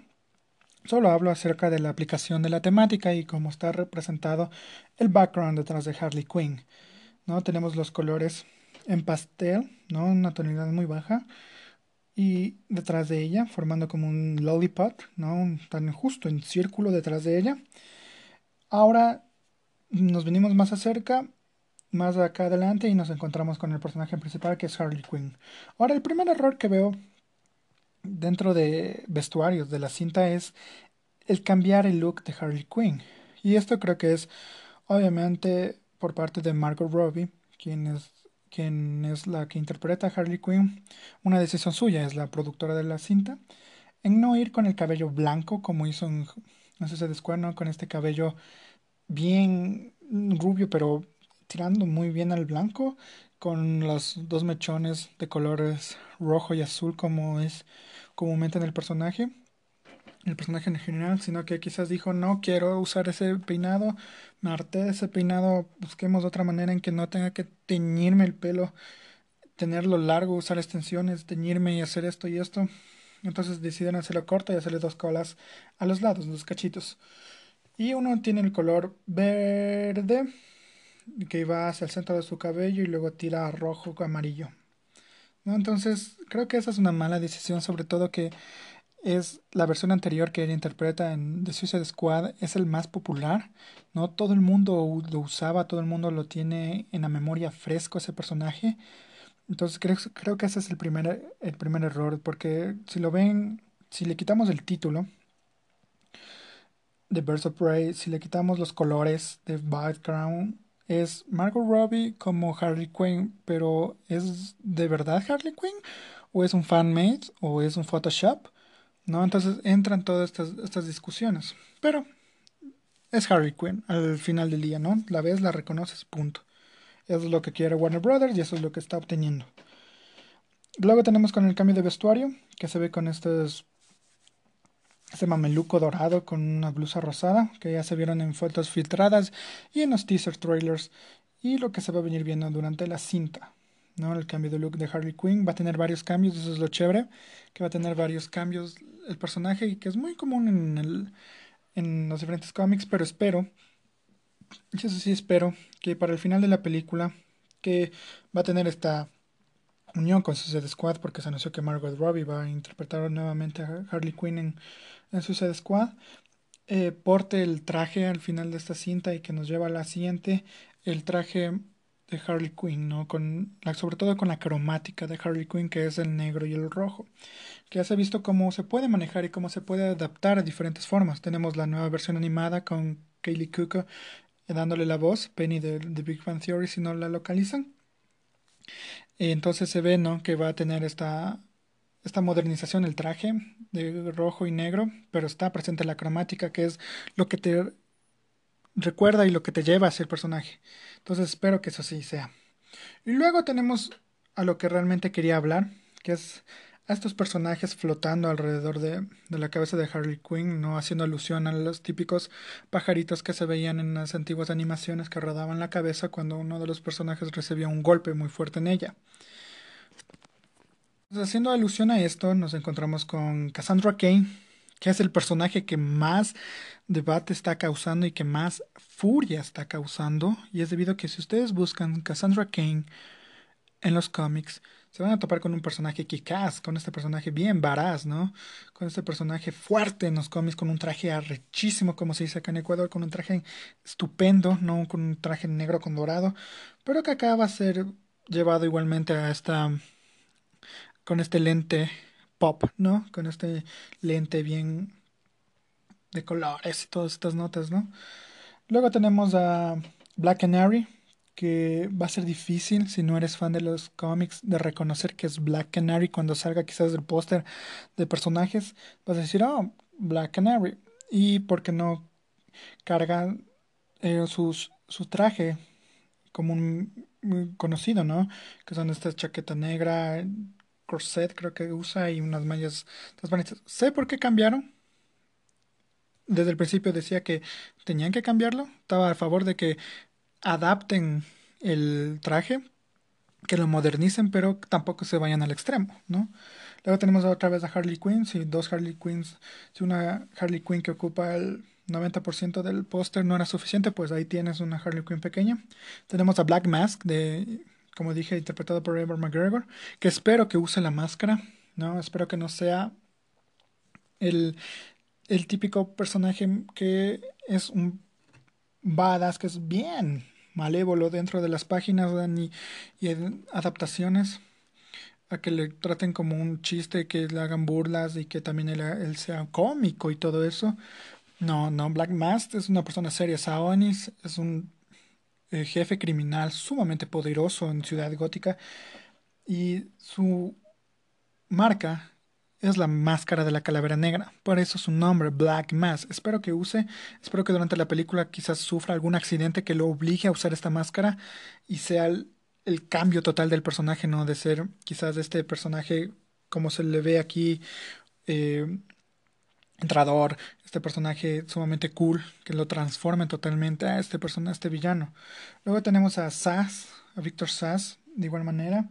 Solo hablo acerca de la aplicación de la temática y cómo está representado el background detrás de Harley Quinn. ¿no? Tenemos los colores en pastel, ¿no? una tonalidad muy baja. y detrás de ella, formando como un lollipop, ¿no? Tan justo en círculo detrás de ella. Ahora nos venimos más acerca, más acá adelante y nos encontramos con el personaje principal que es Harley Quinn. Ahora, el primer error que veo dentro de vestuarios de la cinta es el cambiar el look de Harley Quinn. Y esto creo que es obviamente por parte de Margot Robbie, quien es, quien es la que interpreta a Harley Quinn. Una decisión suya, es la productora de la cinta, en no ir con el cabello blanco como hizo en No sé si se descuerno con este cabello bien rubio, pero tirando muy bien al blanco, con los dos mechones de colores rojo y azul como es comúnmente en el personaje el personaje en general, sino que quizás dijo, no quiero usar ese peinado, me harté ese peinado, busquemos otra manera en que no tenga que teñirme el pelo, tenerlo largo, usar extensiones, teñirme y hacer esto y esto. Entonces deciden hacerlo corto y hacerle dos colas a los lados, dos cachitos. Y uno tiene el color verde, que va hacia el centro de su cabello y luego tira a rojo amarillo. ¿No? Entonces creo que esa es una mala decisión, sobre todo que es la versión anterior que ella interpreta en The Suicide Squad es el más popular, ¿no? Todo el mundo lo usaba, todo el mundo lo tiene en la memoria fresco ese personaje. Entonces creo, creo que ese es el primer, el primer error, porque si lo ven, si le quitamos el título de Birds of Prey, si le quitamos los colores de background, es Margot Robbie como Harley Quinn, pero ¿es de verdad Harley Quinn? ¿O es un fanmade? ¿O es un Photoshop? ¿no? Entonces entran todas estas, estas discusiones. Pero es Harley Quinn al final del día, ¿no? La ves, la reconoces, punto. Es lo que quiere Warner Brothers y eso es lo que está obteniendo. Luego tenemos con el cambio de vestuario, que se ve con estos, este mameluco dorado con una blusa rosada, que ya se vieron en fotos filtradas y en los teaser trailers, y lo que se va a venir viendo durante la cinta. ¿no? El cambio de look de Harley Quinn va a tener varios cambios, eso es lo chévere, que va a tener varios cambios el personaje y que es muy común en, el, en los diferentes cómics, pero espero, eso sí espero, que para el final de la película, que va a tener esta unión con Suicide Squad, porque se anunció que Margot Robbie va a interpretar nuevamente a Harley Quinn en, en Suicide Squad, eh, porte el traje al final de esta cinta y que nos lleva a la siguiente, el traje de Harley Quinn, ¿no? Con la, sobre todo con la cromática de Harley Quinn, que es el negro y el rojo, que ya se ha visto cómo se puede manejar y cómo se puede adaptar a diferentes formas. Tenemos la nueva versión animada con Kaylee Cuoco eh, dándole la voz, Penny de, de, Big Bang Theory, si no la localizan. Entonces se ve, ¿no? Que va a tener esta, esta modernización el traje de rojo y negro, pero está presente la cromática, que es lo que te recuerda y lo que te lleva a ser personaje. Entonces espero que eso sí sea. Y luego tenemos a lo que realmente quería hablar, que es a estos personajes flotando alrededor de, la cabeza de Harley Quinn, no haciendo alusión a los típicos pajaritos que se veían en las antiguas animaciones que rodaban la cabeza cuando uno de los personajes recibía un golpe muy fuerte en ella. haciendo alusión a esto, nos encontramos con Cassandra Kane, que es el personaje que más debate está causando y que más furia está causando. Y es debido a que si ustedes buscan Cassandra Kane en los cómics, se van a topar con un personaje kikaz, con este personaje bien varaz, ¿no? Con este personaje fuerte en los cómics, con un traje arrechísimo, como se dice acá en Ecuador, con un traje estupendo, no con un traje negro con dorado, pero que acá va a ser llevado igualmente a esta con este lente pop, ¿no? Con este lente bien de colores y todas estas notas, ¿no? Luego tenemos a Black Canary, que va a ser difícil si no eres fan de los cómics de reconocer que es Black Canary cuando salga quizás el póster de personajes. Vas a decir, oh, Black Canary. Y porque no carga eh, su traje como un conocido, ¿no? Que son esta chaqueta negra, corset creo que usa y unas mallas transparentes. Sé por qué cambiaron. Desde el principio decía que tenían que cambiarlo. Estaba a favor de que adapten el traje, que lo modernicen, pero tampoco se vayan al extremo, ¿no? Luego tenemos otra vez a Harley Quinn, si dos Harley Quinns, si una Harley Quinn que ocupa el 90% del póster no era suficiente, pues ahí tienes una Harley Quinn pequeña. Tenemos a Black Mask de como dije, interpretado por Ever McGregor, que espero que use la máscara, ¿no? Espero que no sea el, el típico personaje que es un badass, que es bien malévolo dentro de las páginas y, y adaptaciones a que le traten como un chiste, que le hagan burlas y que también él, sea cómico y todo eso. No, no, Black Mask es una persona seria. Saonis es un eh, jefe criminal sumamente poderoso en Ciudad Gótica y su marca es la máscara de la calavera negra. Por eso su nombre, Black Mask. Espero que use, espero que durante la película quizás sufra algún accidente que lo obligue a usar esta máscara y sea el, cambio total del personaje, ¿no? De ser quizás este personaje como se le ve aquí, eh, entrador, este personaje sumamente cool, que lo transforme totalmente a este personaje, a este villano. Luego tenemos a Sass, a Victor Sass, de igual manera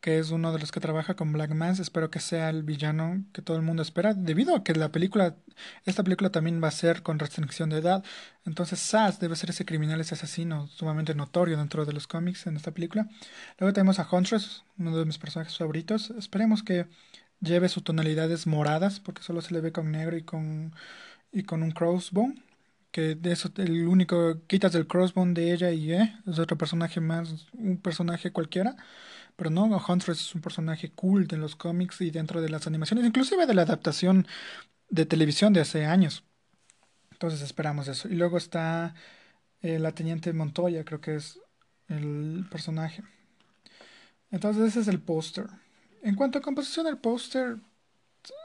que es uno de los que trabaja con Black Mass. Espero que sea el villano que todo el mundo espera, debido a que la película, esta película también va a ser con restricción de edad. Entonces Sass debe ser ese criminal, ese asesino sumamente notorio dentro de los cómics en esta película. Luego tenemos a Huntress, uno de mis personajes favoritos. Esperemos que lleve sus tonalidades moradas, porque solo se le ve con negro y con, y con un crossbone. Que de eso, el único, quitas el crossbone de ella y eh, es otro personaje más, un personaje cualquiera. Pero no, Huntress es un personaje cool de los cómics y dentro de las animaciones, inclusive de la adaptación de televisión de hace años. Entonces esperamos eso. Y luego está eh, la Teniente Montoya, creo que es el personaje. Entonces ese es el póster. En cuanto a composición, el póster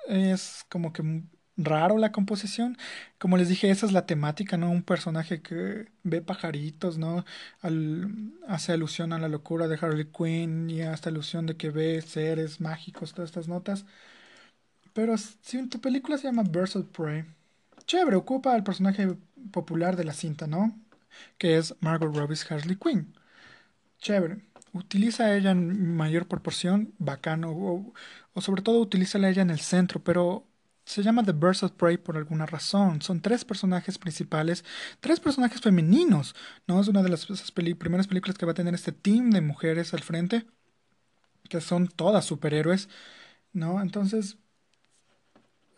es como que raro la composición. Como les dije, esa es la temática, ¿no? Un personaje que ve pajaritos, ¿no? hace alusión a la locura de Harley Quinn y hasta alusión de que ve seres mágicos, todas estas notas. Pero si tu película se llama Birds of Prey, chévere, ocupa al personaje popular de la cinta, ¿no? Que es Margot Robbie's Harley Quinn. Chévere. Utiliza ella en mayor proporción, bacano, o, sobre todo utiliza ella en el centro, pero se llama The Birds of Prey por alguna razón. Son tres personajes principales, tres personajes femeninos, ¿no? Es una de las primeras películas que va a tener este team de mujeres al frente, que son todas superhéroes, ¿no? Entonces,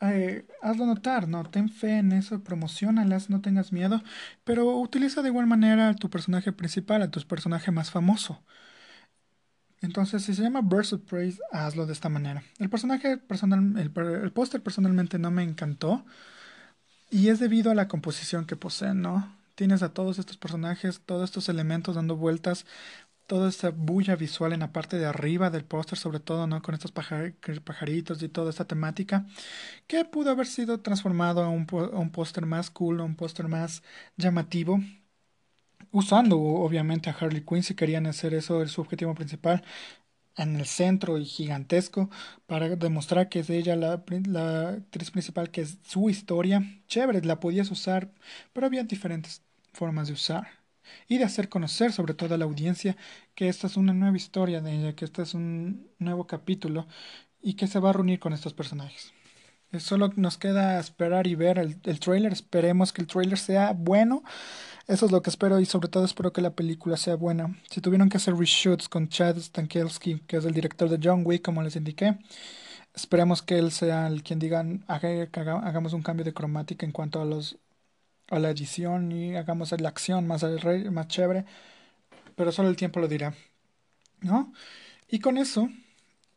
eh, hazlo notar, ¿no? Ten fe en eso, promocionalas, no tengas miedo, pero utiliza de igual manera a tu personaje principal, a tu personaje más famoso. Entonces, si se llama Burst of Praise, hazlo de esta manera. El personaje personal, el, póster personalmente no me encantó. Y es debido a la composición que poseen, ¿no? Tienes a todos estos personajes, todos estos elementos dando vueltas, toda esta bulla visual en la parte de arriba del póster, sobre todo, ¿no? Con estos pajaritos y toda esta temática, que pudo haber sido transformado a un, a un póster más cool, a un póster más llamativo, usando obviamente a Harley Quinn si querían hacer eso el su objetivo principal en el centro y gigantesco para demostrar que es ella la, la actriz principal, que es su historia. Chévere, la podías usar, pero había diferentes formas de usar y de hacer conocer sobre todo a la audiencia que esta es una nueva historia de ella, que este es un nuevo capítulo y que se va a reunir con estos personajes. Solo nos queda esperar y ver el, el trailer. Esperemos que el trailer sea bueno. Eso es lo que espero y sobre todo espero que la película sea buena. Si tuvieron que hacer reshoots con Chad Stankowski, que es el director de John Wick, como les indiqué, esperemos que él sea el quien diga hagamos un cambio de cromática en cuanto a los a la edición y hagamos la acción más, más chévere. Pero solo el tiempo lo dirá. ¿No? Y con eso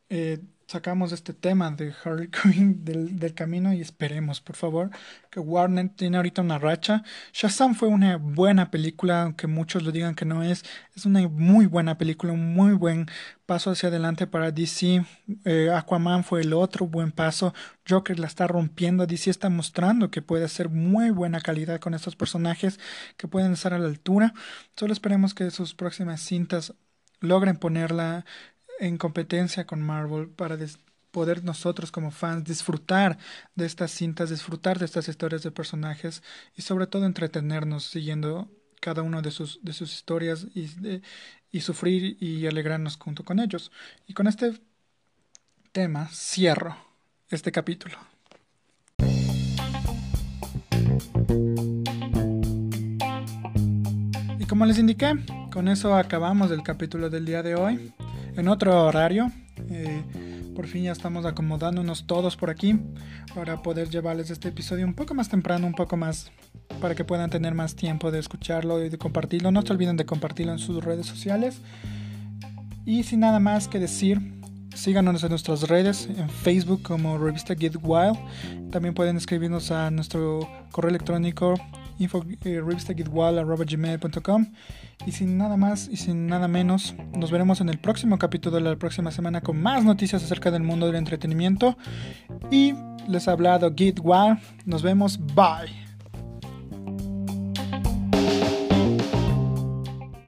eh, sacamos este tema de Harley Quinn del, del, camino y esperemos, por favor, que Warner tiene ahorita una racha. Shazam fue una buena película, aunque muchos lo digan que no es. Es una muy buena película, un muy buen paso hacia adelante para DC. Eh, Aquaman fue el otro buen paso. Joker la está rompiendo. DC está mostrando que puede hacer muy buena calidad con estos personajes que pueden estar a la altura. Solo esperemos que sus próximas cintas logren ponerla en competencia con Marvel para poder nosotros como fans disfrutar de estas cintas, disfrutar de estas historias de personajes y sobre todo entretenernos siguiendo cada una de sus, de sus historias y, y sufrir y alegrarnos junto con ellos. Y con este tema cierro este capítulo. Y como les indiqué, con eso acabamos el capítulo del día de hoy en otro horario. Eh, Por fin ya estamos acomodándonos todos por aquí para poder llevarles este episodio un poco más temprano, un poco más para que puedan tener más tiempo de escucharlo y de compartirlo. No se olviden de compartirlo en sus redes sociales. Y sin nada más que decir, síganos en nuestras redes, en Facebook como Revista Get Wild. También pueden escribirnos a nuestro correo electrónico info, eh, y sin nada más y sin nada menos, nos veremos en el próximo capítulo de la próxima semana con más noticias acerca del mundo del entretenimiento. Y les ha hablado Git Wild. Nos vemos. Bye.